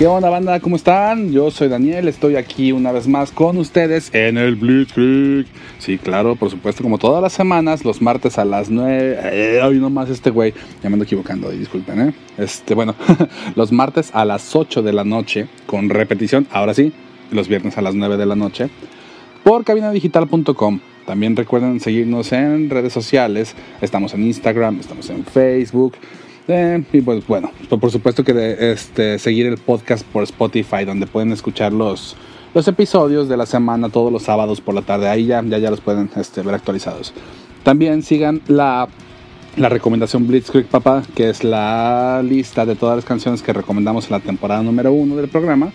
¿Qué onda banda? ¿Cómo están? Yo soy Daniel, estoy aquí una vez más con ustedes en el Blitzkrieg. Sí, claro, por supuesto, como todas las semanas, los martes a las 9. Eh, hoy nomás este güey, ya me ando equivocando, disculpen, ¿eh? Este, bueno, los martes a las 8 de la noche, con repetición, ahora sí, los viernes a las 9 de la noche, por cabinadigital.com. También recuerden seguirnos en redes sociales, estamos en Instagram, estamos en Facebook. Y pues bueno, por supuesto que este, seguir el podcast por Spotify, donde pueden escuchar los, los episodios de la semana todos los sábados por la tarde. Ahí ya, ya, ya los pueden este, ver actualizados. También sigan la, la recomendación Blitzkrieg Papá, que es la lista de todas las canciones que recomendamos en la temporada número uno del programa.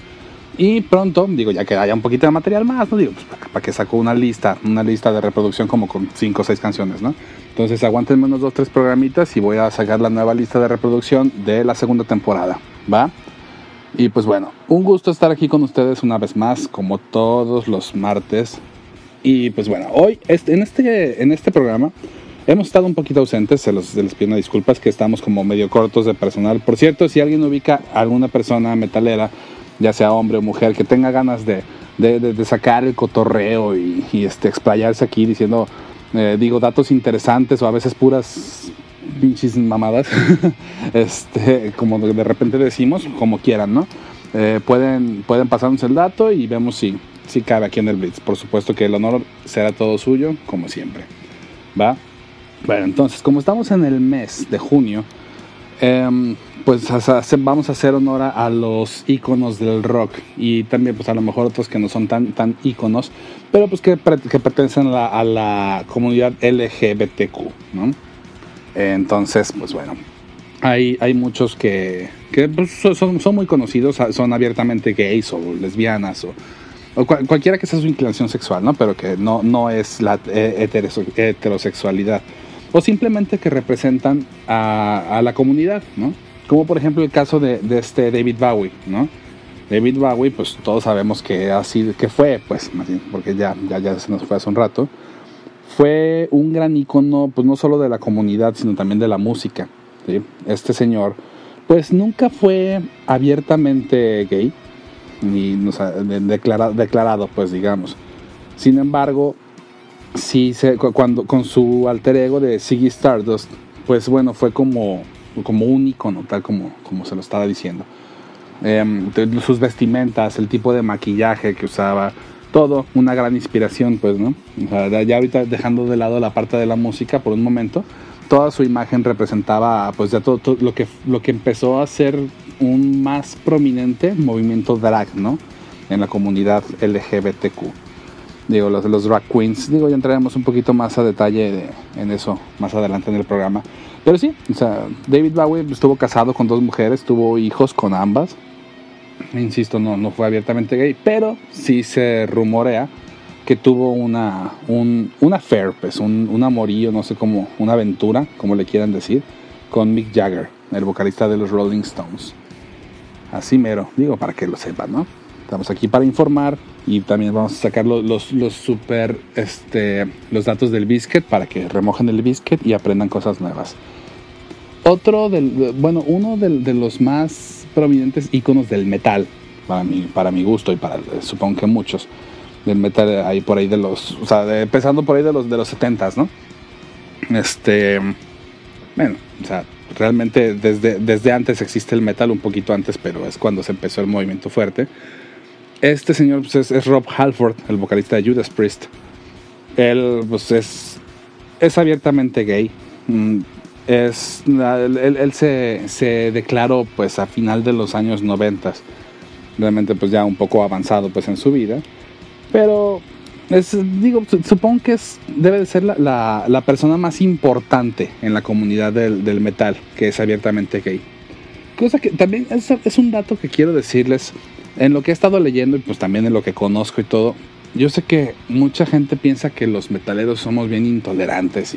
Y pronto, digo, ya que haya un poquito de material más, ¿no? Digo, pues, para que saco una lista, una lista de reproducción como con 5 o 6 canciones, ¿no? Entonces aguantenme unos 2 3 programitas y voy a sacar la nueva lista de reproducción de la segunda temporada, ¿va? Y pues bueno, un gusto estar aquí con ustedes una vez más, como todos los martes. Y pues bueno, hoy en este, en este programa hemos estado un poquito ausentes, se los, se les pido disculpas que estamos como medio cortos de personal. Por cierto, si alguien ubica a alguna persona metalera, ya sea hombre o mujer, que tenga ganas de, de, sacar el cotorreo y, este, explayarse aquí diciendo, eh, digo, datos interesantes o a veces puras pinches mamadas, este, como de repente decimos, como quieran, ¿no? Eh, pueden, pueden pasarnos el dato y vemos si, si cabe aquí en el Blitz. Por supuesto que el honor será todo suyo, como siempre. ¿Va? Bueno, entonces, como estamos en el mes de junio, eh, pues vamos a hacer honor a los iconos del rock y también pues a lo mejor otros que no son tan, tan iconos, pero pues que, que pertenecen a la, comunidad LGBTQ. Entonces, pues bueno, hay, hay muchos que, que pues, son, son, muy conocidos, son abiertamente gays o lesbianas o, cualquiera que sea su inclinación sexual, ¿no? Pero que no, no es la eh, heterosexualidad. O simplemente que representan a, la comunidad, ¿no? Como por ejemplo el caso de, este David Bowie, ¿no? David Bowie, pues todos sabemos que así que fue, pues, porque ya, ya, se nos fue hace un rato, fue un gran icono, pues no solo de la comunidad, sino también de la música. Este señor, pues nunca fue abiertamente gay, ni declarado, declarado, pues digamos. Sin embargo, sí cuando con su alter ego de Ziggy Stardust, pues bueno, fue como como un icono, tal como, como se lo estaba diciendo. Em, sus vestimentas, el tipo de maquillaje que usaba, todo una gran inspiración, pues, ¿no? ya ahorita dejando de lado la parte de la música por un momento, toda su imagen representaba, pues, ya todo, lo, que, lo que empezó a ser un más prominente movimiento drag, ¿no? En la comunidad LGBTQ. Digo, los, los drag queens, digo, ya entraremos un poquito más a detalle en eso más adelante en el programa. Pero sí, o sea, David Bowie estuvo casado con dos mujeres, tuvo hijos con ambas. Insisto, no, no fue abiertamente gay, pero sí se rumorea que tuvo una, un, affair, pues, un, un amorío, no sé cómo, una aventura, como le quieran decir, con Mick Jagger, el vocalista de los Rolling Stones. Así mero, digo, para que lo sepan, ¿no? Estamos aquí para informar y también vamos a sacar los, los, super, este, los datos del biscuit para que remojen el biscuit y aprendan cosas nuevas. Otro del, bueno, uno de, los más prominentes iconos del metal, para mi, para mi gusto y para, supongo que muchos, del metal ahí por ahí de los, o sea, empezando por ahí de los, de los 70 ¿no? Este, bueno, o sea, realmente desde, desde antes existe el metal, un poquito antes, pero es cuando se empezó el movimiento fuerte. Este señor pues, es, Rob Halford, el vocalista de Judas Priest. Él pues, es, es abiertamente gay. Mm, es, él, se, se, declaró pues, a final de los años 90. Realmente pues, ya un poco avanzado pues, en su vida. Pero es, digo, supongo que es, debe de ser la, la, persona más importante en la comunidad del, del, metal, que es abiertamente gay. Cosa que también es, es, un dato que quiero decirles en lo que he estado leyendo y pues también en lo que conozco y todo, yo sé que mucha gente piensa que los metaleros somos bien intolerantes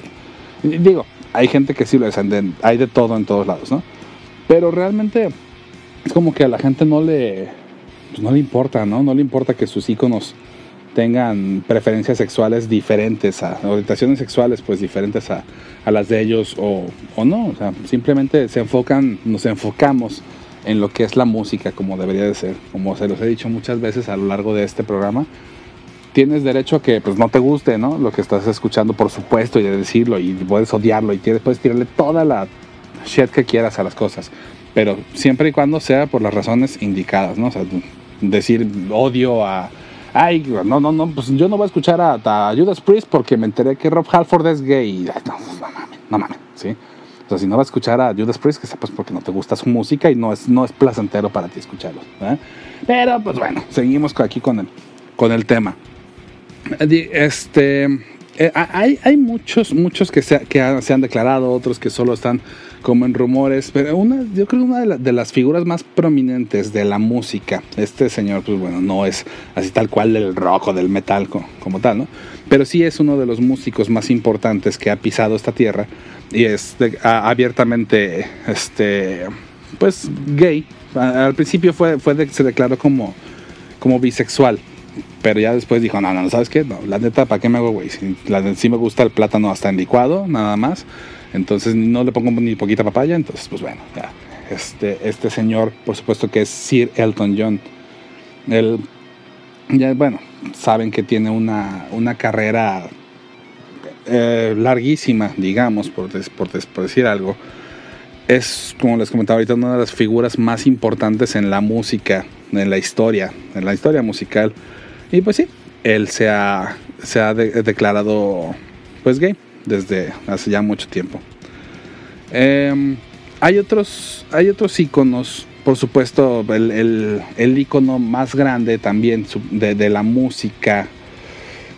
y, digo, hay gente que sí lo es, hay de todo en todos lados, ¿no? Pero realmente es como que a la gente no le, pues no le importa, ¿no? No le importa que sus íconos tengan preferencias sexuales diferentes, a orientaciones sexuales pues diferentes a, a las de ellos o, o no, o sea, simplemente se enfocan, nos enfocamos en lo que es la música como debería de ser. Como se los he dicho muchas veces a lo largo de este programa, tienes derecho a que pues no te guste, ¿no? Lo que estás escuchando, por supuesto, y de decirlo, y puedes odiarlo, y puedes tirarle toda la shit que quieras a las cosas. Pero siempre y cuando sea por las razones indicadas, ¿no? O sea, decir odio a... Ay, no, no, no, pues yo no voy a escuchar a, a Judas Priest porque me enteré que Rob Halford es gay. no, no mames, no mames, ¿sí? O sea, si no vas a escuchar a Judas Priest, que sepas porque no te gusta su música y no es, no es placentero para ti escucharlo. Pero, pues bueno, seguimos aquí con el, con el tema. Este, eh, hay, hay muchos, muchos que, se, que se han declarado, otros que solo están como en rumores, pero una, yo creo que una de, las figuras más prominentes de la música, este señor, pues bueno, no es así tal cual del rock o del metal como, tal, ¿no? Pero sí es uno de los músicos más importantes que ha pisado esta tierra y es abiertamente, este, pues gay. Al principio fue, fue se declaró como, como bisexual, pero ya después dijo, no, no, ¿sabes qué? No, la neta, ¿para qué me hago güey? Si, me gusta el plátano hasta en licuado, nada más. Entonces no le pongo ni poquita papaya, entonces pues bueno, ya. Este, este señor, por supuesto que es Sir Elton John. Él, ya, bueno, saben que tiene una, una carrera eh, larguísima, digamos, por, decir algo. Es, como les comentaba ahorita, una de las figuras más importantes en la música, en la historia, en la historia musical. Y pues sí, él se ha, se ha declarado pues gay desde hace ya mucho tiempo. Em, hay, otros, hay otros iconos, por supuesto, el, el, el icono más grande también de, la música.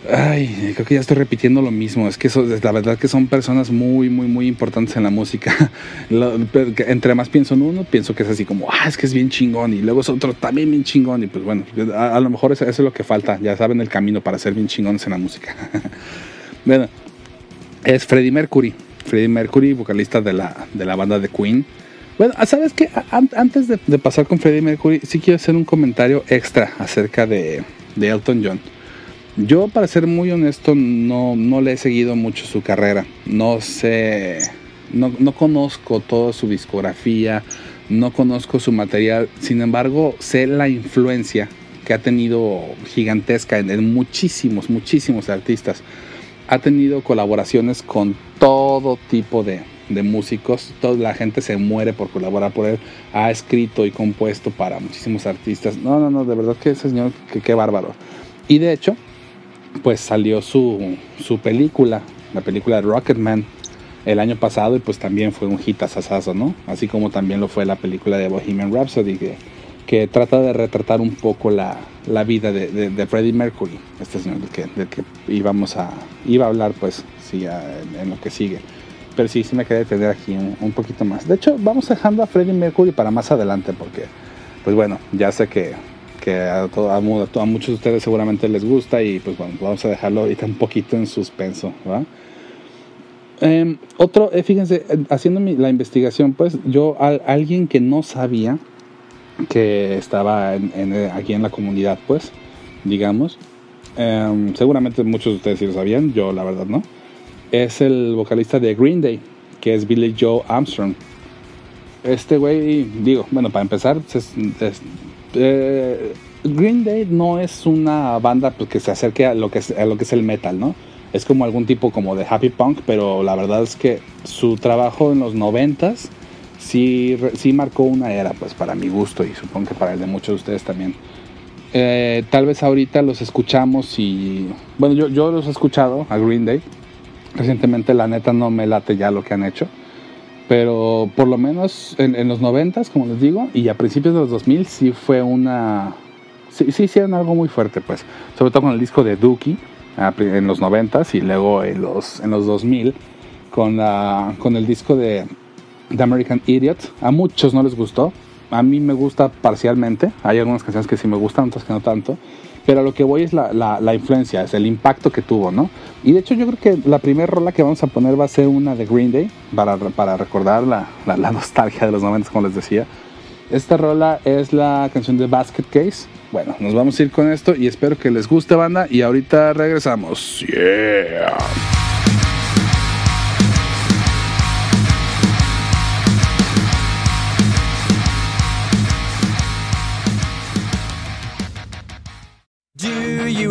Ay, creo que ya estoy repitiendo lo mismo. Es que la verdad que son personas muy, muy, muy importantes en la música. entre más pienso en uno, pienso que es así como, ah, es que es bien chingón. Y luego es otro también bien chingón. Y pues bueno, a, lo mejor eso, eso, es lo que falta. Ya saben el camino para ser bien chingones en la música. bueno, es Freddie Mercury. Freddie Mercury, vocalista de la, de la banda de Queen. Bueno, ¿sabes qué? Antes de, pasar con Freddie Mercury, sí quiero hacer un comentario extra acerca de, de Elton John. Yo, para ser muy honesto, no, no le he seguido mucho su carrera. No sé, no, no conozco toda su discografía, no conozco su material. Sin embargo, sé la influencia que ha tenido gigantesca en, en muchísimos, muchísimos artistas ha tenido colaboraciones con todo tipo de, músicos. Toda la gente se muere por colaborar por él. Ha escrito y compuesto para muchísimos artistas. No, no, no, de verdad que ese señor, que qué bárbaro. Y de hecho, pues salió su, su película, la película de Rocketman, el año pasado y pues también fue un hit asasazo, ¿no? Así como también lo fue la película de Bohemian Rhapsody, que, que trata de retratar un poco la, la vida de, de, Freddie Mercury, este señor del que, del que íbamos a, iba a hablar pues sí, en, lo que sigue. Pero sí, sí me quedé tener aquí un, poquito más. De hecho, vamos dejando a Freddie Mercury para más adelante porque, pues bueno, ya sé que, que a, muchos de ustedes seguramente les gusta y pues bueno, vamos a dejarlo ahorita un poquito en suspenso, ¿va? Em, otro, eh, fíjense, haciendo la investigación, pues yo, alguien que no sabía, que estaba en, aquí en la comunidad, pues, digamos. Em, seguramente muchos de ustedes sí lo sabían, yo la verdad no. Es el vocalista de Green Day, que es Billy Joe Armstrong. Este güey, digo, bueno, para empezar, eh, Green Day no es una banda pues, que se acerque a lo que, es, el metal, ¿no? Es como algún tipo como de happy punk, pero la verdad es que su trabajo en los noventas sí, sí marcó una era, pues para mi gusto y supongo que para el de muchos de ustedes también. Eh, tal vez ahorita los escuchamos y... Bueno, yo, yo los he escuchado a Green Day. Recientemente la neta no me late ya lo que han hecho. Pero por lo menos en, los 90, como les digo, y a principios de los 2000 sí fue una... Sí, sí hicieron algo muy fuerte, pues. Sobre todo con el disco de Dookie en los 90 y luego en los, en los 2000 con, la, con el disco de The American Idiot. A muchos no les gustó. A mí me gusta parcialmente. Hay algunas canciones que sí me gustan, otras que no tanto. Pero lo que voy es la, la, influencia, es el impacto que tuvo, ¿no? Y de hecho yo creo que la primera rola que vamos a poner va a ser una de Green Day, para, para recordar la, la, nostalgia de los momentos, como les decía. Esta rola es la canción de Basket Case. Bueno, nos vamos a ir con esto y espero que les guste, banda. Y ahorita regresamos. Yeah.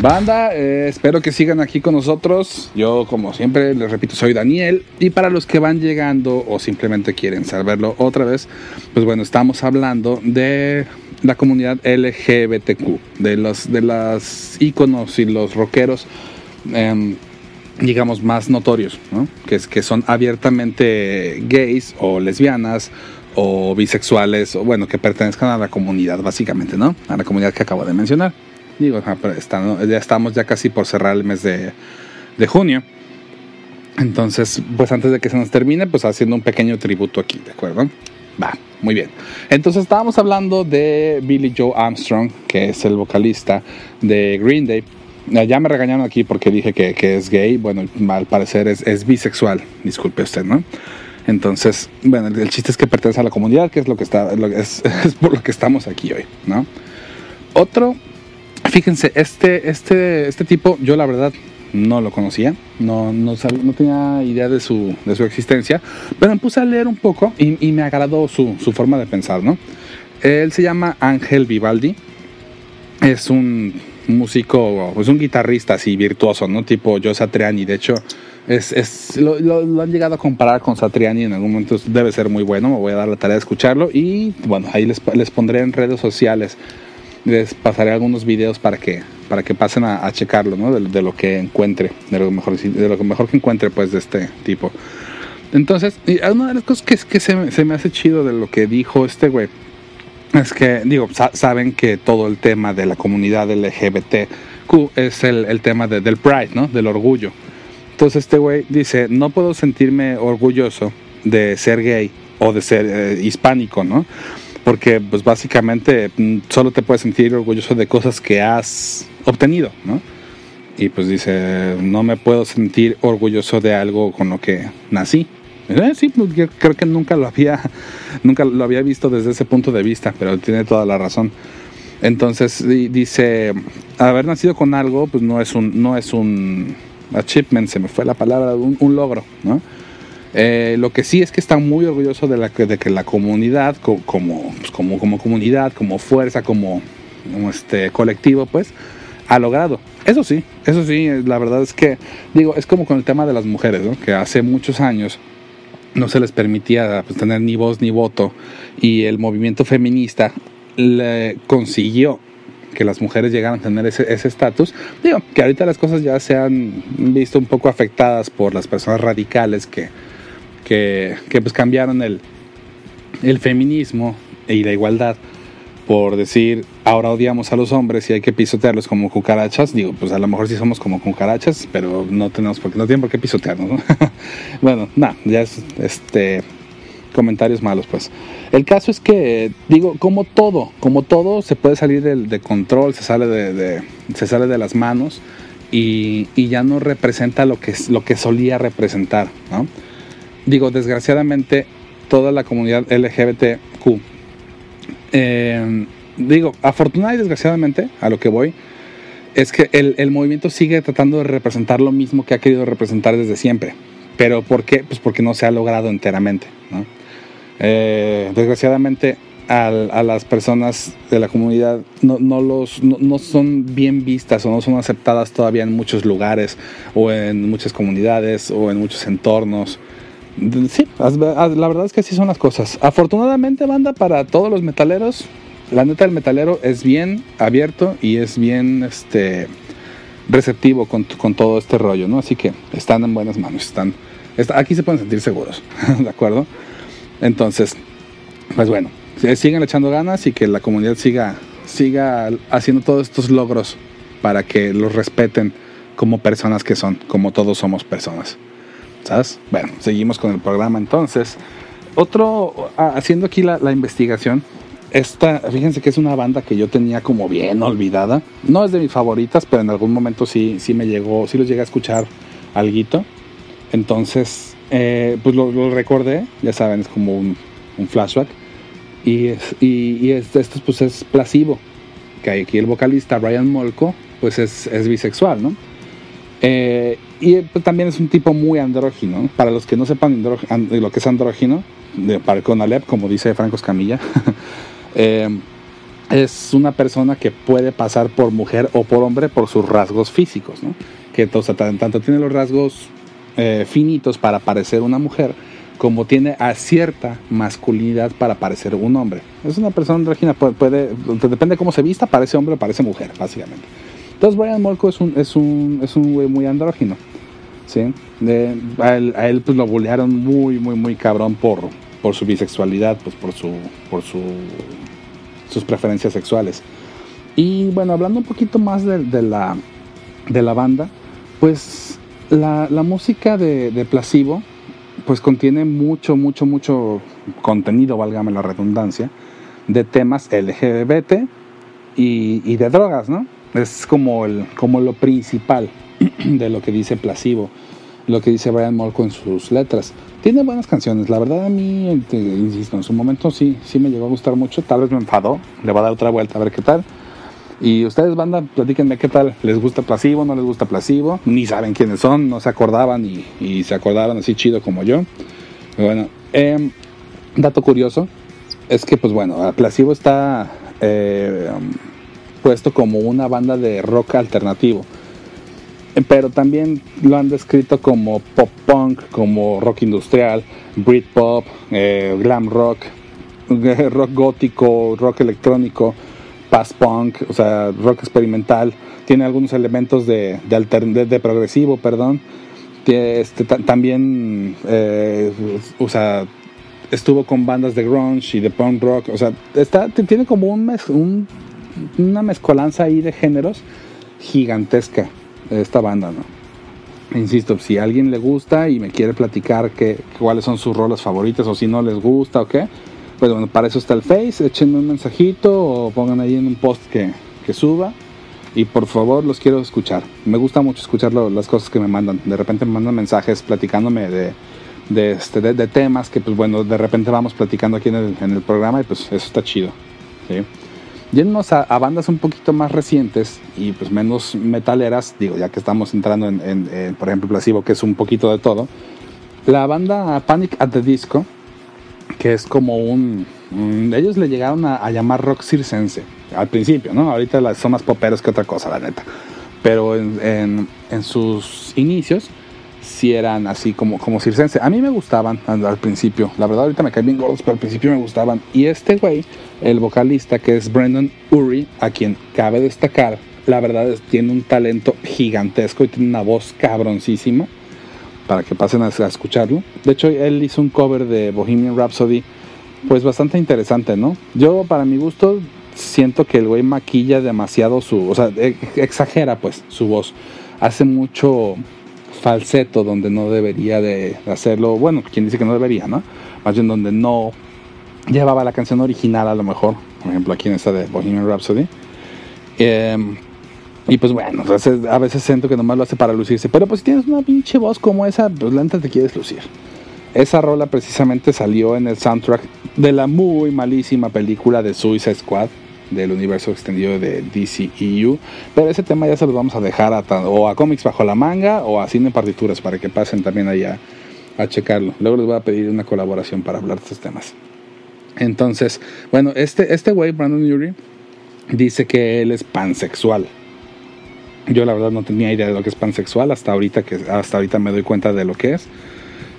Banda, eh, espero que sigan aquí con nosotros. Yo, como siempre, les repito, soy Daniel. Y para los que van llegando o simplemente quieren saberlo otra vez, pues bueno, estamos hablando de la comunidad LGBTQ, de los de y los rockeros, em, digamos, más notorios, ¿no? que, es, que son abiertamente gays o lesbianas o bisexuales, o bueno, que pertenezcan a la comunidad, básicamente, ¿no? A la comunidad que acabo de mencionar. Digo, ya estamos ya casi por cerrar el mes de, junio. Entonces, pues antes de que se nos termine, pues haciendo un pequeño tributo aquí, ¿de acuerdo? Va, muy bien. Entonces estábamos hablando de Billy Joe Armstrong, que es el vocalista de Green Day. Eh, Ya me regañaron aquí porque dije que, que es gay. Bueno, al parecer es, es bisexual. Disculpe usted, ¿no? Entonces, bueno, el, chiste es que pertenece a la comunidad, que es lo que está, es, es por lo que estamos aquí hoy, ¿no? Otro, fíjense, este, este, este tipo, yo la verdad no lo conocía, no, no, sab- no tenía idea de su, de su existencia, pero me puse a leer un poco y, y me agradó su, su forma de pensar, ¿no? Él se llama Ángel Vivaldi, es un músico, es un guitarrista así virtuoso, ¿no? Tipo Joe Satriani, de hecho, es, es, lo, lo- lo han llegado a comparar con Satriani en algún momento, debe ser muy bueno, me voy a dar la tarea de escucharlo y bueno, ahí les, les pondré en redes sociales, les pasaré algunos videos para que, para que pasen a, a checarlo, ¿no? De, de lo que encuentre, de lo, mejor, de lo mejor que encuentre pues de este tipo. Entonces, y una de las cosas que, que se, se me hace chido de lo que dijo este güey es que, digo, sa- saben que todo el tema de la comunidad LGBTQ es el, el tema de- del pride, ¿no? Del orgullo. Entonces este güey dice, no puedo sentirme orgulloso de ser gay o de ser eh, hispánico, ¿no? Porque pues básicamente mm, solo te puedes sentir orgulloso de cosas que has obtenido, ¿no? Y pues dice, no me puedo sentir orgulloso de algo con lo que nací. Eh, sí, pues, yo creo que nunca lo había, nunca lo había visto desde ese punto de vista, pero tiene toda la razón. Entonces di- dice, haber nacido con algo, pues no es un, no es un achievement, se me fue la palabra, un, un logro, ¿no? Eh, lo que sí es que está muy orgulloso de, la, que- la comunidad, pues, como, como comunidad, como fuerza, como, este colectivo, pues, ha logrado. Eso sí, eso sí, eh, la verdad es que, digo, es como con el tema de las mujeres, ¿no? Que hace muchos años no se les permitía pues, tener ni voz ni voto y el movimiento feminista le consiguió que las mujeres llegaran a tener ese estatus. Digo, que ahorita las cosas ya se han visto un poco afectadas por las personas radicales que, que, que, pues cambiaron el, el feminismo y la igualdad por decir ahora odiamos a los hombres y hay que pisotearlos como cucarachas. Digo, pues a lo mejor sí somos como cucarachas, pero no tenemos por qué, no tienen por qué pisotearnos, ¿no? bueno, nada, ya es este comentarios malos, pues. El caso es que, digo, como todo, como todo, se puede salir del- de, control, se sale de, de- se sale de las manos y, y ya no representa lo que, lo que solía representar, ¿no? Digo, desgraciadamente, toda la comunidad LGBTQ, eh, digo, afortunadamente y desgraciadamente, a lo que voy, es que el, el movimiento sigue tratando de representar lo mismo que ha querido representar desde siempre. ¿Pero por qué? Pues porque no se ha logrado enteramente, ¿no? Eh, desgraciadamente a las personas de la comunidad no, no los, no, no son bien vistas o no son aceptadas todavía en muchos lugares o en muchas comunidades o en muchos entornos. Sí, la verdad es que así son las cosas. Afortunadamente, banda, para todos los metaleros, la neta del metalero es bien abierto y es bien este receptivo con, con todo este rollo, ¿no? Así que están en buenas manos, están, está- aquí se pueden sentir seguros, ¿de acuerdo? Entonces, pues bueno, si- sigan echando ganas y que la comunidad siga, siga haciendo todos estos logros para que los respeten como personas que son, como todos somos personas. ¿Sabes? Bueno, seguimos con el programa entonces. Otro, ah, haciendo aquí la, la investigación, esta, fíjense que es una banda que yo tenía como bien olvidada. No es de mis favoritas, pero en algún momento sí, sí me llegó, sí los llegué a escuchar alguito. Entonces, eh, pues lo, lo recordé, ya saben, es como un, un flashback. Y, es- y, y es- esto pues es Placebo, que aquí el vocalista Brian Molko, pues es, es bisexual, ¿no? Eh, y eh, pues, también es un tipo muy andrógino. ¿no? Para los que no sepan lo que es andrógino, de, para con Alep, como dice Franco Escamilla, eh, es una persona que puede pasar por mujer o por hombre por sus rasgos físicos, ¿no? Que o tanto tiene los rasgos eh, finitos para parecer una mujer, como tiene a cierta masculinidad para parecer un hombre. Es una persona andrógina, puede, puede- depende de cómo se vista, parece hombre o parece mujer, básicamente. Entonces Brian Molko es un, es un, es un güey muy andrógino. ¿Sí? A él, pues lo bullearon muy, muy, muy cabrón por, por su bisexualidad, pues por su, por su, sus preferencias sexuales. Y bueno, hablando un poquito más de, la, de la banda, pues la, la música de, de Placebo, pues contiene mucho, mucho, mucho contenido, válgame la redundancia, de temas LGBT y, y de drogas, ¿no? Es como, el, como lo principal de lo que dice Placebo, lo que dice Brian Molko en sus letras. Tiene buenas canciones, la verdad a mí, te- insisto, en su momento sí, sí me llegó a gustar mucho, tal vez me enfadó, le va a dar otra vuelta a ver qué tal. Y ustedes, banda, platíquenme qué tal, ¿les gusta Placebo, no les gusta Placebo? Ni saben quiénes son, no se acordaban y, se acordaron así chido como yo. Bueno, em, dato curioso, es que pues bueno, Placebo está eh, puesto como una banda de rock alternativo. Pero también lo han descrito como pop punk, como rock industrial, Britpop, eh, glam rock, eh, rock gótico, rock electrónico, past punk, o sea, rock experimental. Tiene algunos elementos de, de, progresivo, perdón. Este, ta- también, eh, o sea, estuvo con bandas de grunge y de punk rock. O sea, está, tiene como un- una mezcolanza ahí de géneros gigantesca esta banda, ¿no? Insisto, si a alguien le gusta y me quiere platicar que, cuáles son sus rolas favoritas o si no les gusta o qué, Pues bueno, para eso está el Face, échenme un mensajito o pongan ahí en un post que, que suba. Y por favor, los quiero escuchar. Me gusta mucho escuchar las cosas que me mandan. De repente me mandan mensajes platicándome de, de, este, de temas que, pues bueno, de repente vamos platicando aquí en el, en el programa y pues eso está chido. ¿sí? Yéndonos a, a bandas un poquito más recientes y pues menos metaleras, digo, ya que estamos entrando en, en, en, por ejemplo, Placebo, que es un poquito de todo. La banda Panic at the Disco, que es como un... un- ellos le llegaron a, a llamar rock circense al principio, ¿no? Ahorita son más poperos que otra cosa, la neta. Pero en- en sus inicios sí eran así como, como circense. A mí me gustaban al, principio. La verdad ahorita me caen bien gordos, pero al principio me gustaban. Y este güey, el vocalista que es Brendan Urie, a quien cabe destacar, la verdad es tiene un talento gigantesco y tiene una voz cabroncísima para que pasen a, a escucharlo. De hecho, él hizo un cover de Bohemian Rhapsody, pues bastante interesante, ¿no? Yo, para mi gusto, siento que el güey maquilla demasiado su, o sea, e- exagera pues su voz. Hace mucho falseto donde no debería de hacerlo, bueno, quien dice que no debería, ¿no? Más bien donde no llevaba la canción original a lo mejor, por ejemplo aquí en esta de Bohemian Rhapsody. Em, y pues bueno, a veces siento que nomás lo hace para lucirse. Pero pues si tienes una pinche voz como esa, pues la te quieres lucir. Esa rola precisamente salió en el soundtrack de la muy malísima película de Suicide Squad del universo extendido de DCEU. Pero ese tema ya se los vamos a dejar a, o a cómics bajo la manga o a cine partituras para que pasen también allá a checarlo. Luego les voy a pedir una colaboración para hablar de estos temas. Entonces, bueno, este este güey, Brandon Urie, dice que él es pansexual. Yo la verdad no tenía idea de lo que es pansexual hasta ahorita que hasta ahorita me doy cuenta de lo que es.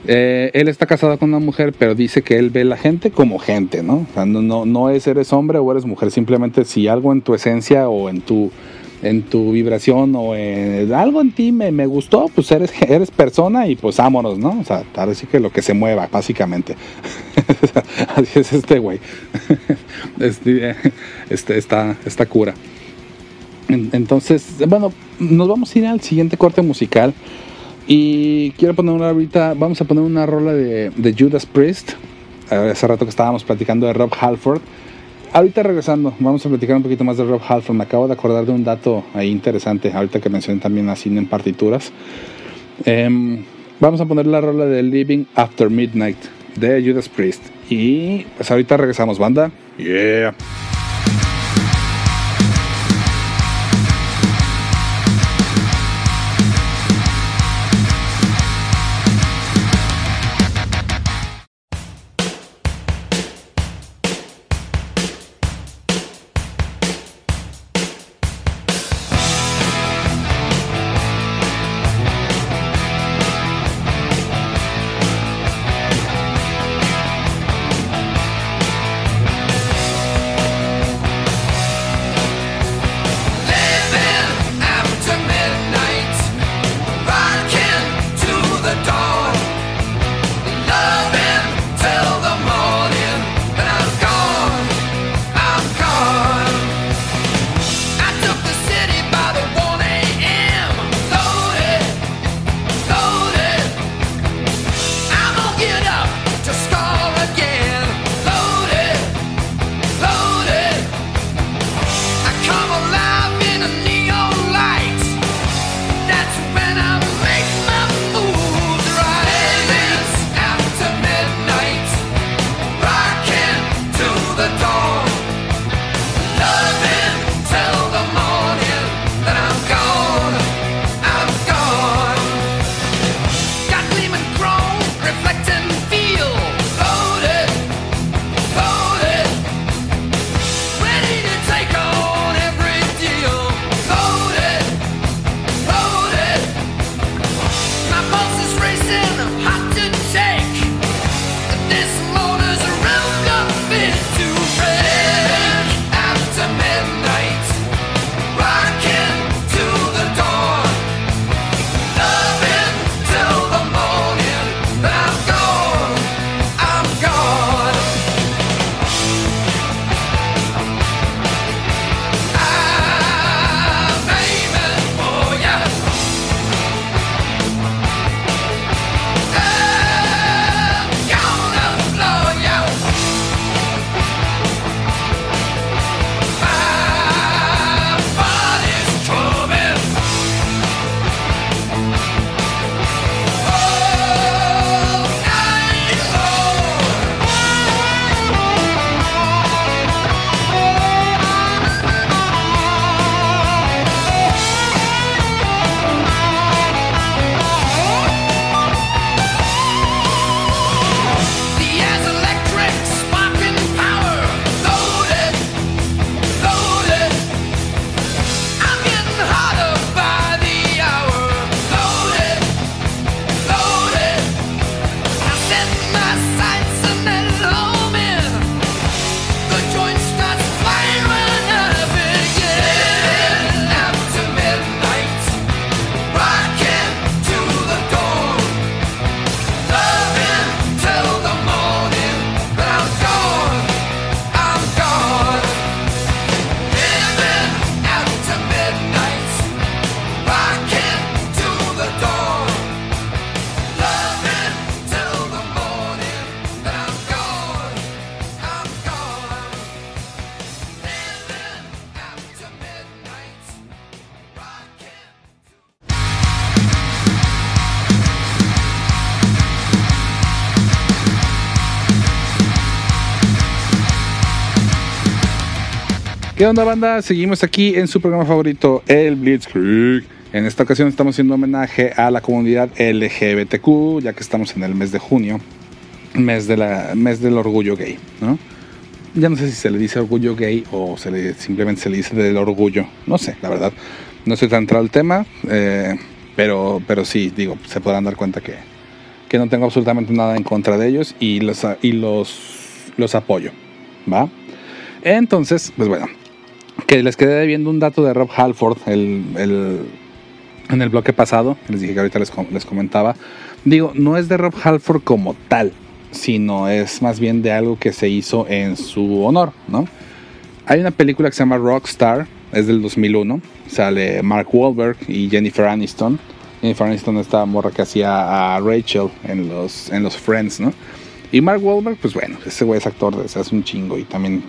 Eh, él está casado con una mujer, pero dice que él ve la gente como gente, ¿no? O sea, no, no, no es eres hombre o eres mujer, simplemente si algo en tu esencia o en tu en tu vibración o en algo en ti me, me gustó, pues eres, eres persona y pues vámonos, ¿no? O sea, ahora sí que lo que se mueva, básicamente. Así es este güey. Este, este, esta, esta cura. En- Entonces, bueno, nos vamos a ir al siguiente corte musical. Y quiero poner una ahorita, vamos a poner una rola de, de Judas Priest. Eh, Hace rato que estábamos platicando de Rob Halford. Ahorita regresando, vamos a platicar un poquito más de Rob Halford. Me acabo de acordar de un dato ahí interesante, ahorita que mencioné también a cine en partituras. Em, vamos a poner la rola de Living After Midnight de Judas Priest. Y pues ahorita regresamos, banda. Yeah. ¿Qué onda, banda? Seguimos aquí en su programa favorito, el Blitzkrieg. En esta ocasión estamos haciendo homenaje a la comunidad LGBTQ, ya que estamos en el mes de junio, mes, de mes del orgullo gay, ¿no? Ya no sé si se le dice orgullo gay o se le, simplemente se le dice del orgullo. No sé, la verdad. No estoy tan entrado al tema, eh, pero, pero sí, digo, se podrán dar cuenta que, que no tengo absolutamente nada en contra de ellos y los, y los, los apoyo, ¿va? Entonces, pues bueno, que les quedé viendo un dato de Rob Halford el, el, en el bloque pasado, les dije que ahorita les, les comentaba. Digo, no es de Rob Halford como tal, sino es más bien de algo que se hizo en su honor, ¿no? Hay una película que se llama Rockstar, es del 2001, sale Mark Wahlberg y Jennifer Aniston. Jennifer Aniston esta morra que hacía a Rachel en los, en los Friends, ¿no? Y Mark Wahlberg, pues bueno, ese güey es actor, es un chingo y también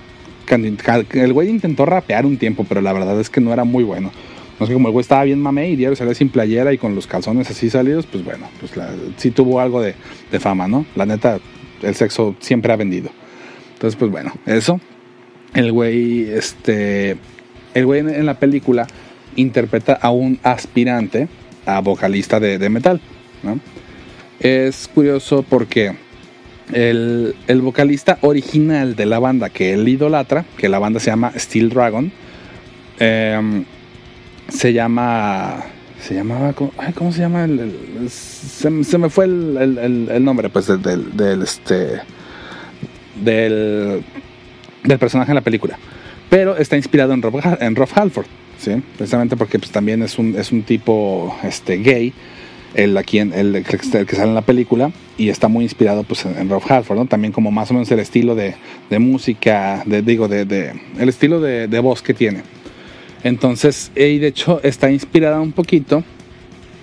el güey intentó rapear un tiempo, pero la verdad es que no era muy bueno. No sé, como el güey estaba bien mame y diario salía sin playera y con los calzones así salidos, pues bueno, pues sí tuvo algo de, fama, ¿no? La neta, el sexo siempre ha vendido. Entonces, pues bueno, eso. El güey, este. El güey en, la película interpreta a un aspirante a vocalista de, metal. Es curioso porque el, el, vocalista original de la banda que él idolatra, que la banda se llama Steel Dragon, eh, se llama. Se llamaba. Ay, ¿Cómo se llama? Se, se, me fue el, nombre, pues, del, del, este. Del, del personaje en la película. Pero está inspirado en Rob, en Rob Halford, ¿sí? Precisamente porque pues, también es un, es un tipo este, gay el, aquí el, que sale en la película y está muy inspirado pues en, Rob Halford. También como más o menos el estilo de, de música, de, digo, de, el estilo de, voz que tiene. Entonces, y de hecho está inspirada un poquito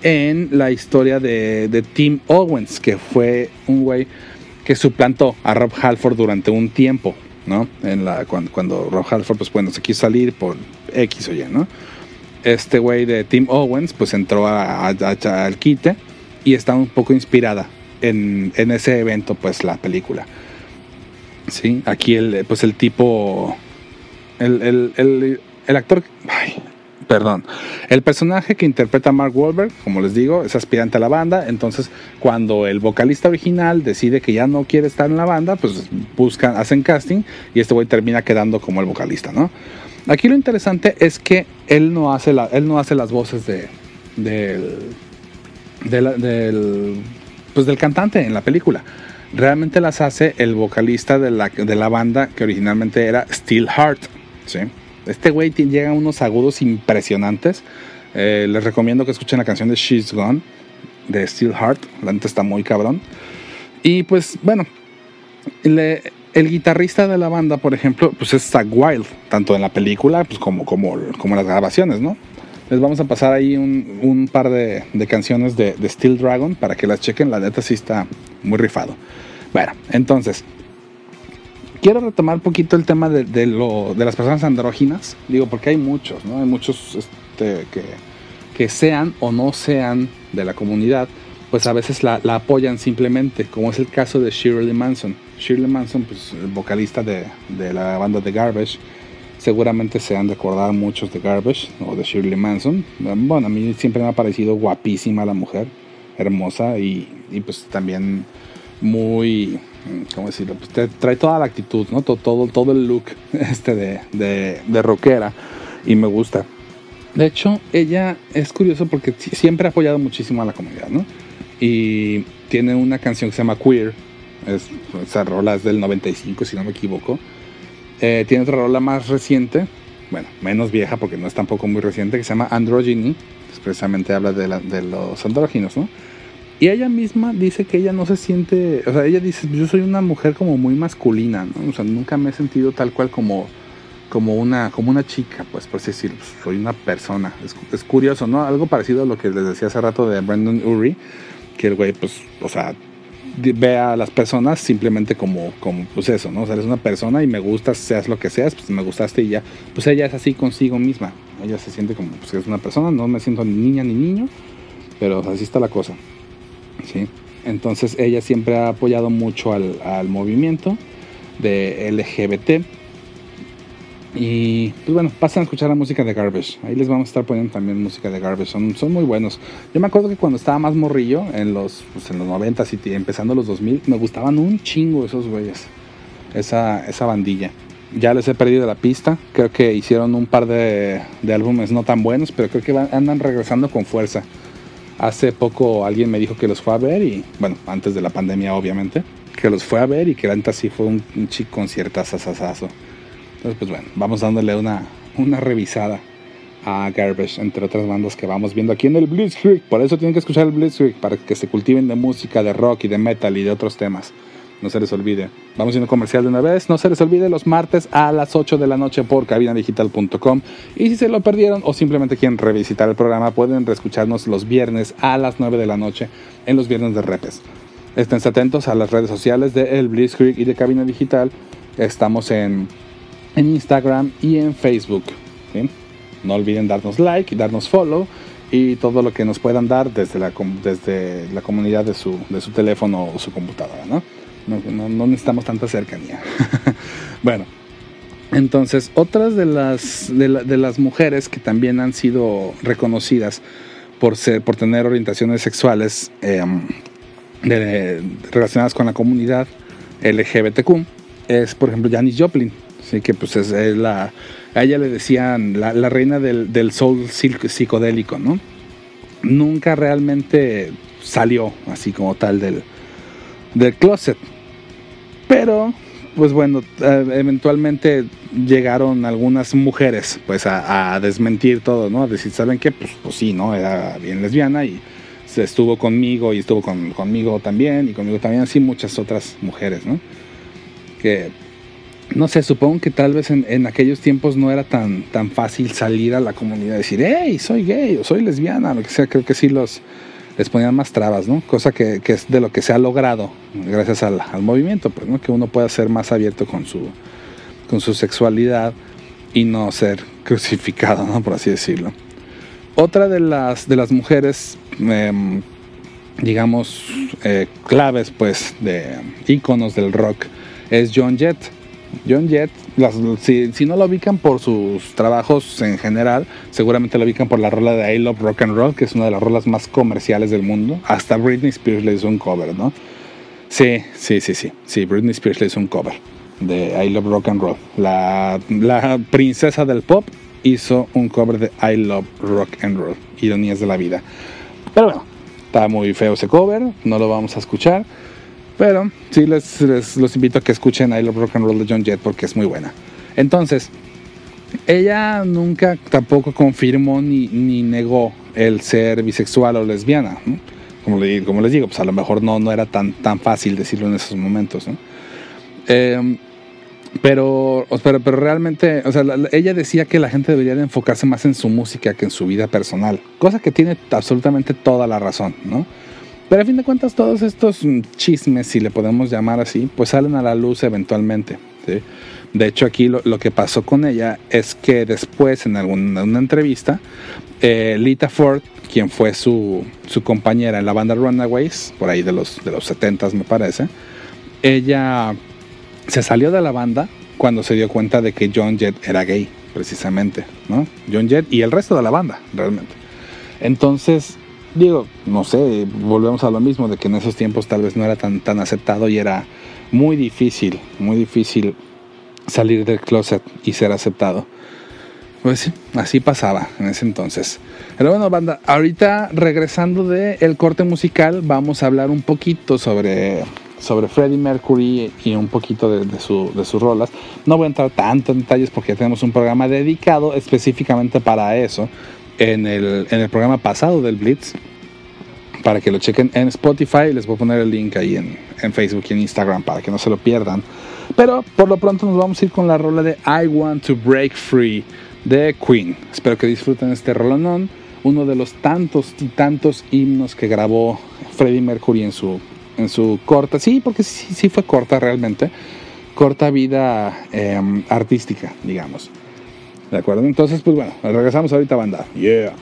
en la historia de, de Tim Owens, que fue un güey que suplantó a Rob Halford durante un tiempo, ¿no? En la, cuando, cuando Rob Halford, pues bueno, se quiso salir por X o Y, ¿no? Este güey de Tim Owens, pues entró al quite y está un poco inspirada en, en, ese evento, pues la película. Sí, aquí el, pues el tipo, el, el, el, actor, perdón, el personaje que interpreta Mark Wahlberg, como les digo, es aspirante a la banda, entonces cuando el vocalista original decide que ya no quiere estar en la banda, pues buscan, hacen casting y este güey termina quedando como el vocalista, ¿no? Aquí lo interesante es que él no hace, la, él no hace las voces de, del, de la, pues del cantante en la película. Realmente las hace el vocalista de la, de la banda que originalmente era Steel Heart. ¿sí? Este güey llega a unos agudos impresionantes. Eh, les recomiendo que escuchen la canción de She's Gone de Steel Heart. La neta está muy cabrón. Y pues bueno, le, el guitarrista de la banda, por ejemplo, pues es Wild, tanto en la película pues como, como, como las grabaciones, ¿no? Les vamos a pasar ahí un, par de, canciones de, Steel Dragon para que las chequen. La neta sí está muy rifado. Bueno, entonces, quiero retomar un poquito el tema de, lo, de las personas andróginas. Digo, porque hay muchos, ¿no? Hay muchos este, que, que sean o no sean de la comunidad, pues a veces la apoyan simplemente, como es el caso de Shirley Manson. Shirley Manson, pues el vocalista de, de, la banda de Garbage, seguramente se han de acordar muchos de Garbage o de Shirley Manson. Bueno, a mí siempre me ha parecido guapísima la mujer, hermosa y, y pues también muy, ¿cómo decirlo? Pues te, trae toda la actitud, ¿no? Todo, todo, todo el look este de, de, de rockera y me gusta. De hecho, ella es curioso porque siempre ha apoyado muchísimo a la comunidad, ¿no? Y tiene una canción que se llama Queer, es, esa rola es del 95 si no me equivoco. Eh, tiene otra rola más reciente, bueno, menos vieja porque no es tampoco muy reciente, que se llama Androgyny, precisamente habla de, la, de los andróginos, ¿no? Y ella misma dice que ella no se siente, o sea, ella dice, yo soy una mujer como muy masculina, ¿no? O sea, nunca me he sentido tal cual como, como, una, como una chica, pues por así decirlo, soy una persona. Es, es curioso, ¿no? Algo parecido a lo que les decía hace rato de Brandon Urie, que el güey, pues, o sea, ve a las personas simplemente como, como pues eso, ¿no? O sea, eres una persona y me gustas, seas lo que seas, pues me gustaste y ya. Pues ella es así consigo misma. Ella se siente como, pues es una persona, no me siento ni niña ni niño, pero así está la cosa. ¿sí? Entonces ella siempre ha apoyado mucho al, al movimiento de LGBT. Y pues bueno, pasen a escuchar la música de Garbage. Ahí les vamos a estar poniendo también música de Garbage. Son, son muy buenos. Yo me acuerdo que cuando estaba más morrillo, en los, pues en los 90 y empezando los 2000, me gustaban un chingo esos güeyes. Esa, esa bandilla. Ya les he perdido la pista. Creo que hicieron un par de, de álbumes no tan buenos, pero creo que andan regresando con fuerza. Hace poco alguien me dijo que los fue a ver y, bueno, antes de la pandemia obviamente, que los fue a ver y que neta sí fue un, un chico conciertazazazazo. Entonces, pues bueno, vamos dándole una, una revisada a Garbage, entre otras bandas que vamos viendo aquí en el Blitzkrieg. Por eso tienen que escuchar el Blitzkrieg, para que se cultiven de música, de rock y de metal y de otros temas. No se les olvide. Vamos siendo comercial de una vez. No se les olvide los martes a las 8 de la noche por cabinadigital.com. Y si se lo perdieron o simplemente quieren revisitar el programa, pueden reescucharnos los viernes a las 9 de la noche en los viernes de repes. Estén atentos a las redes sociales de El Blitzkrieg y de Cabina Digital. Estamos en, en Instagram y en Facebook. No olviden darnos like y darnos follow y todo lo que nos puedan dar desde la, desde la comunidad de su, de su teléfono o su computadora. ¿no? No, no- necesitamos tanta cercanía. bueno, entonces otras de las, de, la- de las mujeres que también han sido reconocidas por, ser, por tener orientaciones sexuales em, relacionadas con la comunidad LGBTQ es, por ejemplo, Janis Joplin. Así que, pues, es, la. A ella le decían la, reina del, del soul psicodélico, ¿no? Nunca realmente salió así como tal del, del closet. Pero, pues bueno, eh, eventualmente llegaron algunas mujeres, pues, a, a desmentir todo, ¿no? A decir, ¿saben qué? Pues, pues sí, ¿no? Era bien lesbiana y se estuvo conmigo y estuvo con, conmigo también y conmigo también, así muchas otras mujeres, ¿no? Que, no sé, supongo que tal vez en, en aquellos tiempos no era tan, tan fácil salir a la comunidad y decir, hey, soy gay o soy lesbiana, lo que sea, creo que sí los les ponían más trabas, ¿no? Cosa que, que es de lo que se ha logrado gracias al, al movimiento, pues, ¿no? Que uno pueda ser más abierto con su, con su sexualidad y no ser crucificado, ¿no? Por así decirlo. Otra de las, de las mujeres, em, digamos, eh, claves, pues, de íconos del rock es John Jett. John Jett, si no lo ubican por sus trabajos en general, seguramente lo ubican por la rola de I Love Rock and Roll, que es una de las rolas más comerciales del mundo. Hasta Britney Spears le hizo un cover, ¿no? Sí, sí, sí, sí. Sí, Britney Spears le hizo un cover de I Love Rock and Roll. La, la princesa del pop hizo un cover de I Love Rock and Roll. Ironías de la vida. Pero bueno, está muy feo ese cover, no lo vamos a escuchar. Pero sí les, los invito a que escuchen I Love Rock and Roll de John Jett porque es muy buena. Entonces, ella nunca tampoco confirmó ni, ni negó el ser bisexual o lesbiana. Como, le- como les digo, pues a lo mejor no, no era tan, tan fácil decirlo en esos momentos. ¿no? Eh, pero, pero, pero realmente, o sea, la- la- ella decía que la gente debería de enfocarse más en su música que en su vida personal, cosa que tiene absolutamente toda la razón, ¿no? Pero a fin de cuentas todos estos mm, chismes, si le podemos llamar así, pues salen a la luz eventualmente. ¿sí? De hecho aquí lo, que pasó con ella es que después en alguna una entrevista, eh, Lita Ford, quien fue su, su compañera en la banda Runaways, por ahí de los, de los 70s me parece, ella se salió de la banda cuando se dio cuenta de que John Jett era gay, precisamente, ¿no? John Jett y el resto de la banda, realmente. Entonces, digo, no sé, volvemos a lo mismo, de que en esos tiempos tal vez no era tan, tan aceptado y era muy difícil, muy difícil salir del closet y ser aceptado. Pues sí, así pasaba en ese entonces. Pero bueno, banda, ahorita regresando del corte musical, vamos a hablar un poquito sobre, sobre Freddie Mercury y un poquito de, de, su, de sus rolas. No voy a entrar tanto en detalles porque ya tenemos un programa dedicado específicamente para eso en el, en el programa pasado del Blitz. Para que lo chequen en Spotify, les voy a poner el link ahí en, en Facebook y en Instagram para que no se lo pierdan. Pero por lo pronto nos vamos a ir con la rola de I Want to Break Free de Queen. Espero que disfruten este rolonón, uno de los tantos y tantos himnos que grabó Freddie Mercury en su, en su corta, sí, porque sí, fue corta realmente, corta vida eh, artística, digamos. ¿De acuerdo? Entonces, pues bueno, regresamos ahorita, banda. Yeah.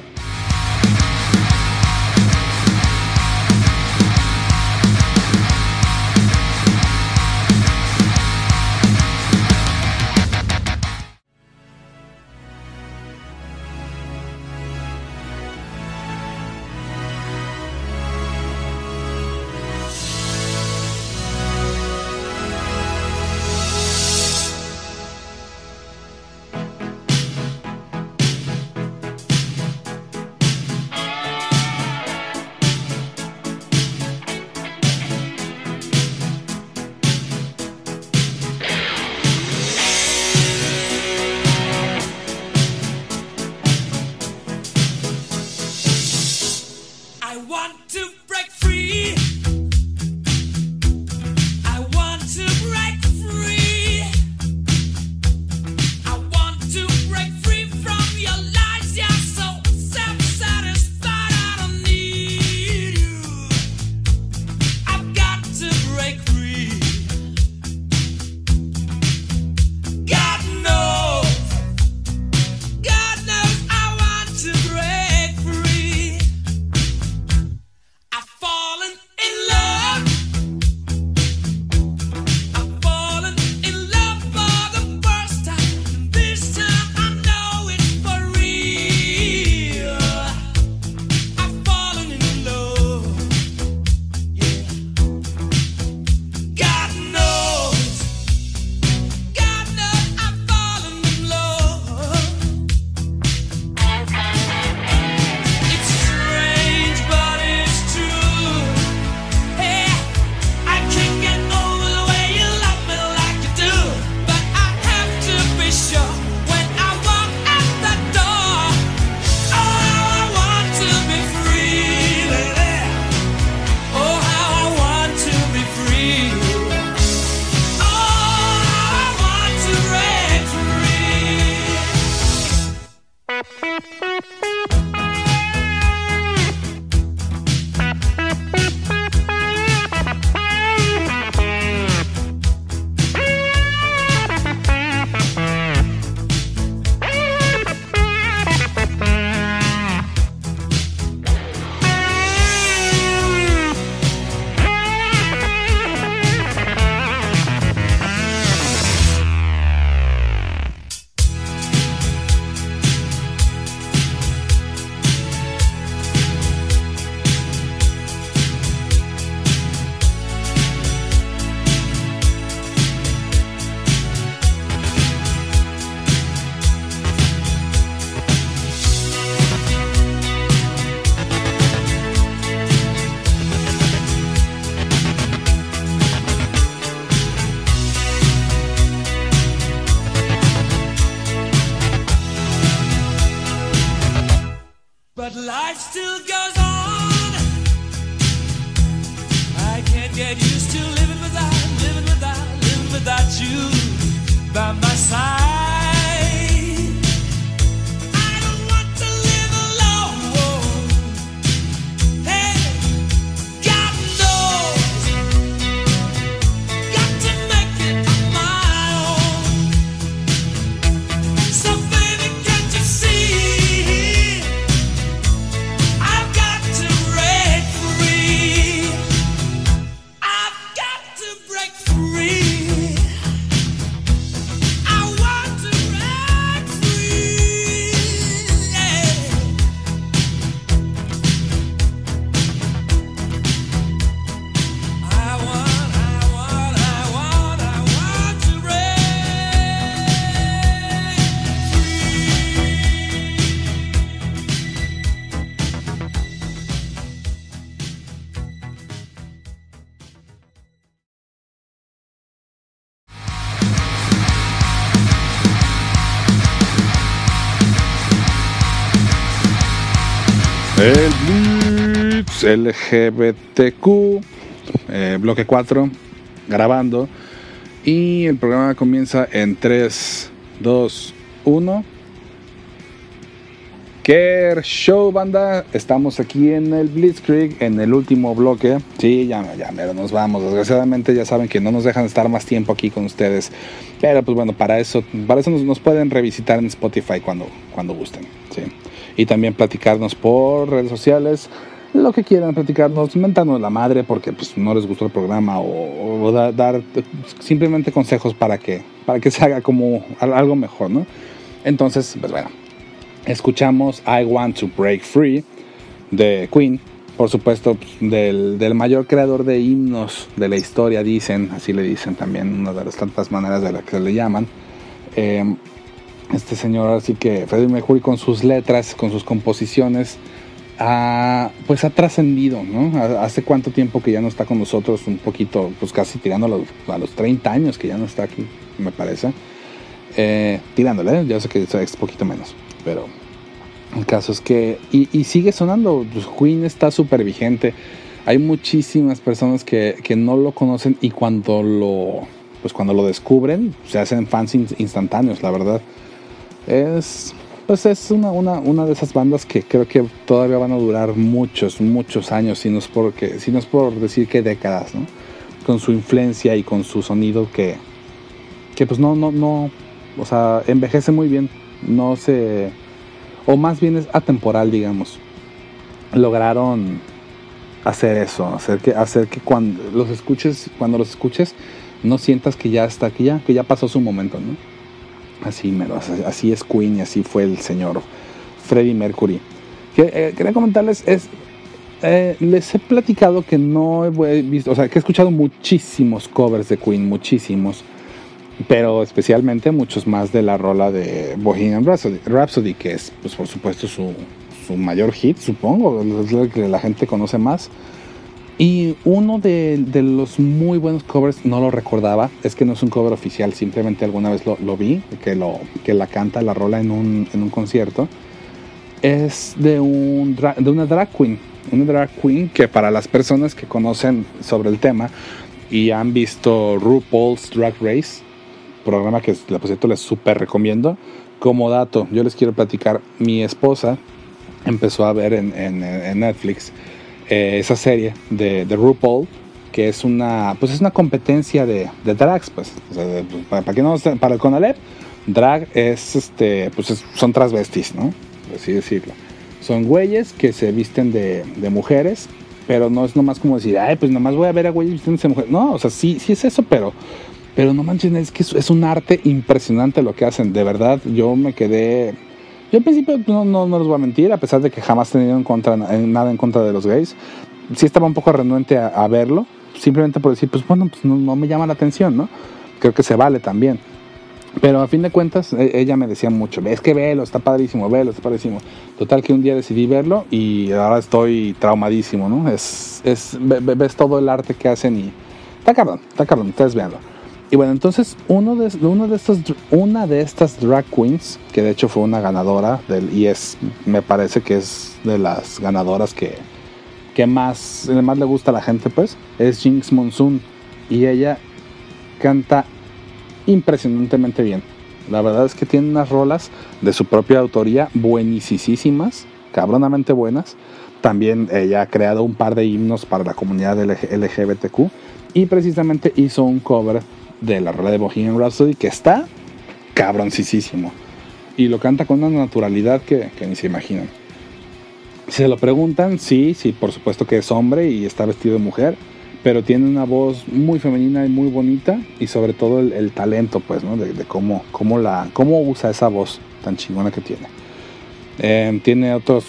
El Blitz LGBTQ, eh, bloque 4, grabando. Y el programa comienza en 3, 2, 1. ¿Qué show, banda? Estamos aquí en el Blitzkrieg, en el último bloque. Sí, ya, ya, pero nos vamos. Desgraciadamente ya saben que no nos dejan estar más tiempo aquí con ustedes. Pero pues bueno, para eso, para eso nos, pueden revisitar en Spotify cuando, cuando gusten. Sí. Y también platicarnos por redes sociales. Lo que quieran platicarnos, mentarnos la madre porque pues, no les gustó el programa o, o da- dar simplemente consejos para que, para que se haga como al- algo mejor, ¿no? Entonces, pues bueno, escuchamos I Want to Break Free de Queen, por supuesto, pues, del, del mayor creador de himnos de la historia, dicen, así le dicen también, una de las tantas maneras de las que le llaman. Eh, este señor, así que Freddie Mercury con sus letras, con sus composiciones, pues ha trascendido, ¿no? Ha- Hace cuánto tiempo que ya no está con nosotros, un poquito, pues casi tirando a los, a los 30 años que ya no está aquí, me parece. Eh, tirándole, ya sé que es poquito menos, pero el caso es que, y, sigue sonando, pues, Queen está súper vigente. Hay muchísimas personas que, que no lo conocen y cuando lo, pues cuando lo descubren, se hacen fans in- instantáneos, la verdad. Es, pues es una, una, una de esas bandas que creo que todavía van a durar muchos, muchos años, si no es, porque, si no es por decir que décadas, ¿no? Con su influencia y con su sonido que, que pues no, no, no, o sea, envejece muy bien, no se, o más bien es atemporal, digamos. Lograron hacer eso, hacer que, hacer que cuando los escuches, cuando los escuches, no sientas que ya está, que ya, que ya pasó su momento, ¿no? Así, mero, así, es Queen y así fue el señor Freddie Mercury. Que, eh, quería comentarles, es, eh, les he platicado que no he visto, o sea, que he escuchado muchísimos covers de Queen, muchísimos, pero especialmente muchos más de la rola de Bohemian Rhapsody, Rhapsody que es, pues por supuesto, su, su mayor hit, supongo, es lo que la gente conoce más. Y uno de, de los muy buenos covers, no lo recordaba, es que no es un cover oficial, simplemente alguna vez lo, lo vi, que, lo, que la canta, la rola en un, en un concierto. Es de, un, de una drag queen, una drag queen que para las personas que conocen sobre el tema y han visto RuPaul's Drag Race, programa que por cierto les súper recomiendo, como dato, yo les quiero platicar, mi esposa empezó a ver en, en- en Netflix eh, esa serie de, de RuPaul, que es una, pues es una competencia de, de drags, pues. O sea, de- pues, para, para que no para el Conalep, drag es este, pues es- son transvestis, ¿no? Así decirlo. Son güeyes que se visten de, de mujeres, pero no es nomás como decir, ay, pues nomás voy a ver a güeyes vistiéndose de mujeres. No, o sea, sí, sí es eso, pero, pero no manches, es que es, un arte impresionante lo que hacen. De verdad, yo me quedé yo al principio no, no, no les voy a mentir, a pesar de que jamás he tenido en contra, nada en contra de los gays, sí estaba un poco renuente a, verlo, simplemente por decir, pues bueno, pues no, me llama la atención, ¿no? Creo que se vale también. Pero a fin de cuentas, e- ella me decía mucho, es que velo, está padrísimo, velo, está padrísimo. Total que un día decidí verlo y ahora estoy traumadísimo, ¿no? Es, es, ve- ve- ves todo el arte que hacen y está cabrón, está cabrón, ustedes véanlo. Y bueno, entonces uno de, uno de estos, una de estas drag queens, que de hecho fue una ganadora, del, y es, me parece que es de las ganadoras que, que más, más le gusta a la gente, pues, es Jinx Monsoon. Y ella canta impresionantemente bien. La verdad es que tiene unas rolas de su propia autoría buenísimas, cabronamente buenas. También ella ha creado un par de himnos para la comunidad LG LGBTQ y precisamente hizo un cover de la rola de Bohemian Rhapsody que está cabroncísimo. Y lo canta con una naturalidad que, que ni se imaginan. Si se lo preguntan, sí, sí, por supuesto que es hombre y está vestido de mujer, pero tiene una voz muy femenina y muy bonita y sobre todo el, el talento, pues, ¿no? De, de cómo, cómo, la, cómo usa esa voz tan chingona que tiene. Eh, tiene otros,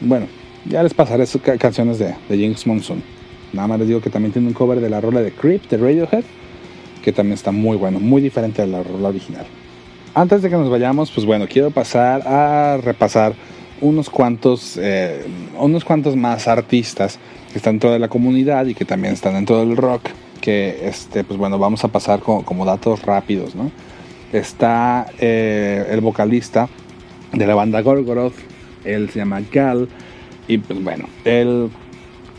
bueno, ya les pasaré sus ca- canciones de, de James Monsoon. Nada más les digo que también tiene un cover de la rola de Creep de Radiohead, que también está muy bueno, muy diferente a la rola original. Antes de que nos vayamos, pues bueno, quiero pasar a repasar unos cuantos, eh, unos cuantos más artistas que están dentro de la comunidad y que también están dentro del rock, que este, pues bueno, vamos a pasar como, como datos rápidos, ¿no? Está eh, el vocalista de la banda Gorgoroth, él se llama Gal, Y pues bueno, él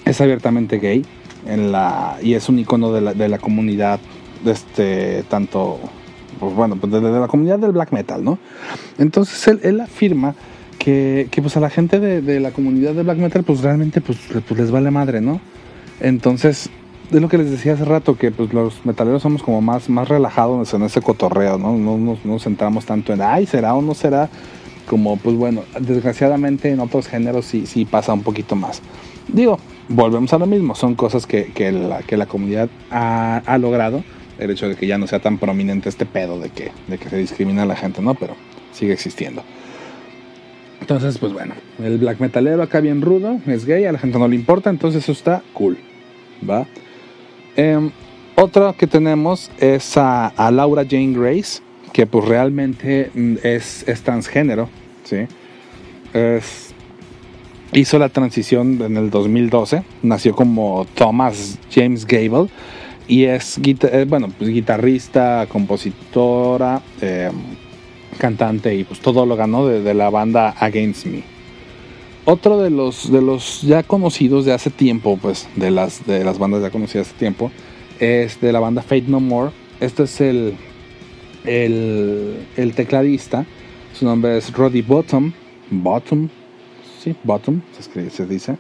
es abiertamente gay en la, y es un icono de la, de la comunidad, este, tanto, pues bueno, pues de, de la comunidad del black metal, ¿no? Entonces él, afirma que, pues a la gente de, la comunidad de black metal pues realmente pues, pues les vale madre, ¿no? Entonces, es lo que les decía hace rato, que pues los metaleros somos como más, más relajados en ese cotorreo, ¿no? No, no, centramos tanto en, ay, ¿será o no será? Como, pues bueno, desgraciadamente en otros géneros sí, sí pasa un poquito más. Digo, volvemos a lo mismo, son cosas que, que, la, comunidad ha, logrado, el hecho de que ya no sea tan prominente este pedo de que, de que se discrimina a la gente, ¿no? Pero sigue existiendo. Entonces, pues bueno, el black metalero acá bien rudo, es gay, a la gente no le importa, entonces eso está cool, ¿va? Eh, otro que tenemos es a, Laura Jane Grace, que pues realmente es, es transgénero, ¿sí? Hizo la transición en el 2012, nació como Thomas James Gable y es, bueno, pues guitarrista, compositora, eh, cantante y pues todo lo ganó de, la banda Against Me. Otro de los, de los ya conocidos de hace tiempo, pues de las, de las bandas ya conocidas hace tiempo, es de la banda Fate No More. Este es el, el, el tecladista. Su nombre es Roddy Bottom. Bottom. Sí, Bottom, se, se dice.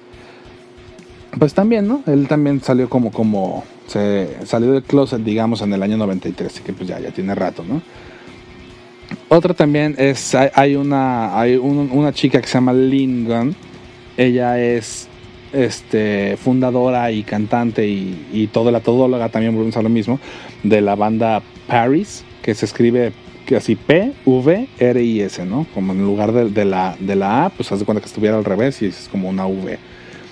Pues también, ¿no? Él también salió como, se salió del closet, digamos, en el año 93, así que pues ya, ya tiene rato, ¿no? Otra también es, hay, una, hay un, una chica que se llama Lingon. Ella es este, fundadora y cantante y, y toda la todóloga, también volvemos a lo mismo, de la banda Paris, que se escribe así P-V-R-I-S, ¿no? Como en lugar de, la, de la A, pues haz de cuenta que estuviera al revés y es como una V.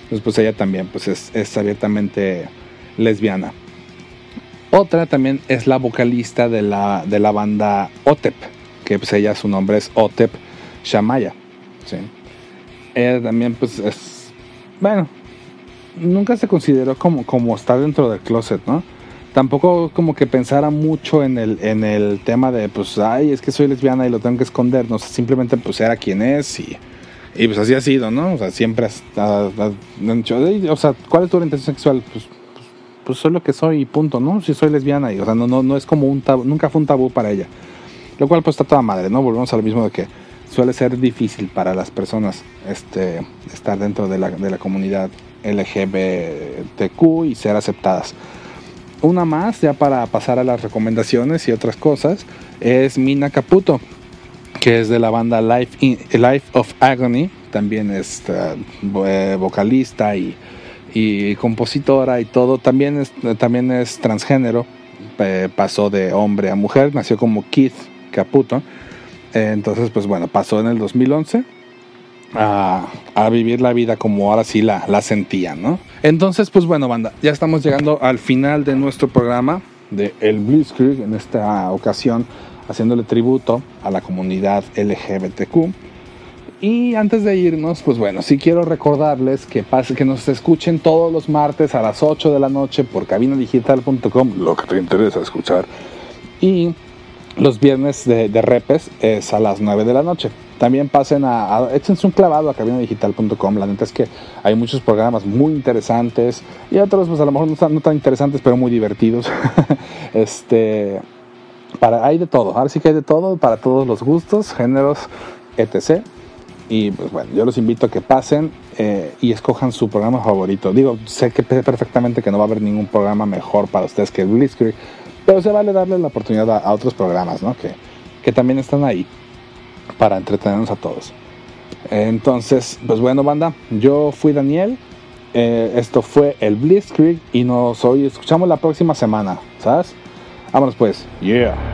Entonces, pues ella también pues es, es abiertamente lesbiana. Otra también es la vocalista de la, de la banda Otep, que pues ella su nombre es Otep Shamaya. ¿sí? Ella también pues es, bueno, nunca se consideró como, como estar dentro del closet, ¿no? Tampoco como que pensara mucho en el, en el tema de pues, ay, es que soy lesbiana y lo tengo que esconder, no, simplemente pues era quien es y, y pues así ha sido, ¿no? O sea, siempre ha, dicho, o sea, ¿cuál es tu orientación sexual? Pues, pues, soy lo que soy y punto, ¿no? Si soy lesbiana y, o sea, no, no, no es como un tabú, nunca fue un tabú para ella. Lo cual pues está toda madre, ¿no? Volvemos a lo mismo de que suele ser difícil para las personas este, estar dentro de la, de la comunidad LGBTQ y ser aceptadas. Una más, ya para pasar a las recomendaciones y otras cosas, es Mina Caputo, que es de la banda Life, Life of Agony, también es uh, vocalista y, y, compositora y todo, también es, también es transgénero, eh, pasó de hombre a mujer, nació como Keith Caputo. Entonces, pues bueno, pasó en el 2011 a, vivir la vida como ahora sí la, la sentía, ¿no? Entonces, pues bueno, banda, ya estamos llegando al final de nuestro programa de El Blitzkrieg, en esta ocasión haciéndole tributo a la comunidad LGBTQ. Y antes de irnos, pues bueno, sí quiero recordarles que, pase, que nos escuchen todos los martes a las 8 de la noche por cabinadigital.com, lo que te interesa escuchar. Y los viernes de, repes es a las 9 de la noche. También pasen a, a échense un clavado a cabinadigital.com. La neta es que hay muchos programas muy interesantes y otros, pues a lo mejor no tan, no tan interesantes, pero muy divertidos. este, para, hay de todo. Ahora sí que hay de todo para todos los gustos, géneros, etc. Y pues bueno, yo los invito a que pasen eh, y escojan su programa favorito. Digo, sé que perfectamente que no va a haber ningún programa mejor para ustedes que Blitzkrieg pero se vale darle la oportunidad a, a otros programas, ¿no? Que, que, también están ahí para entretenernos a todos. Entonces, pues bueno, banda, yo fui Daniel. Eh, esto fue el Blitzkrieg y nos hoy escuchamos la próxima semana, ¿sabes? Vámonos pues. Yeah.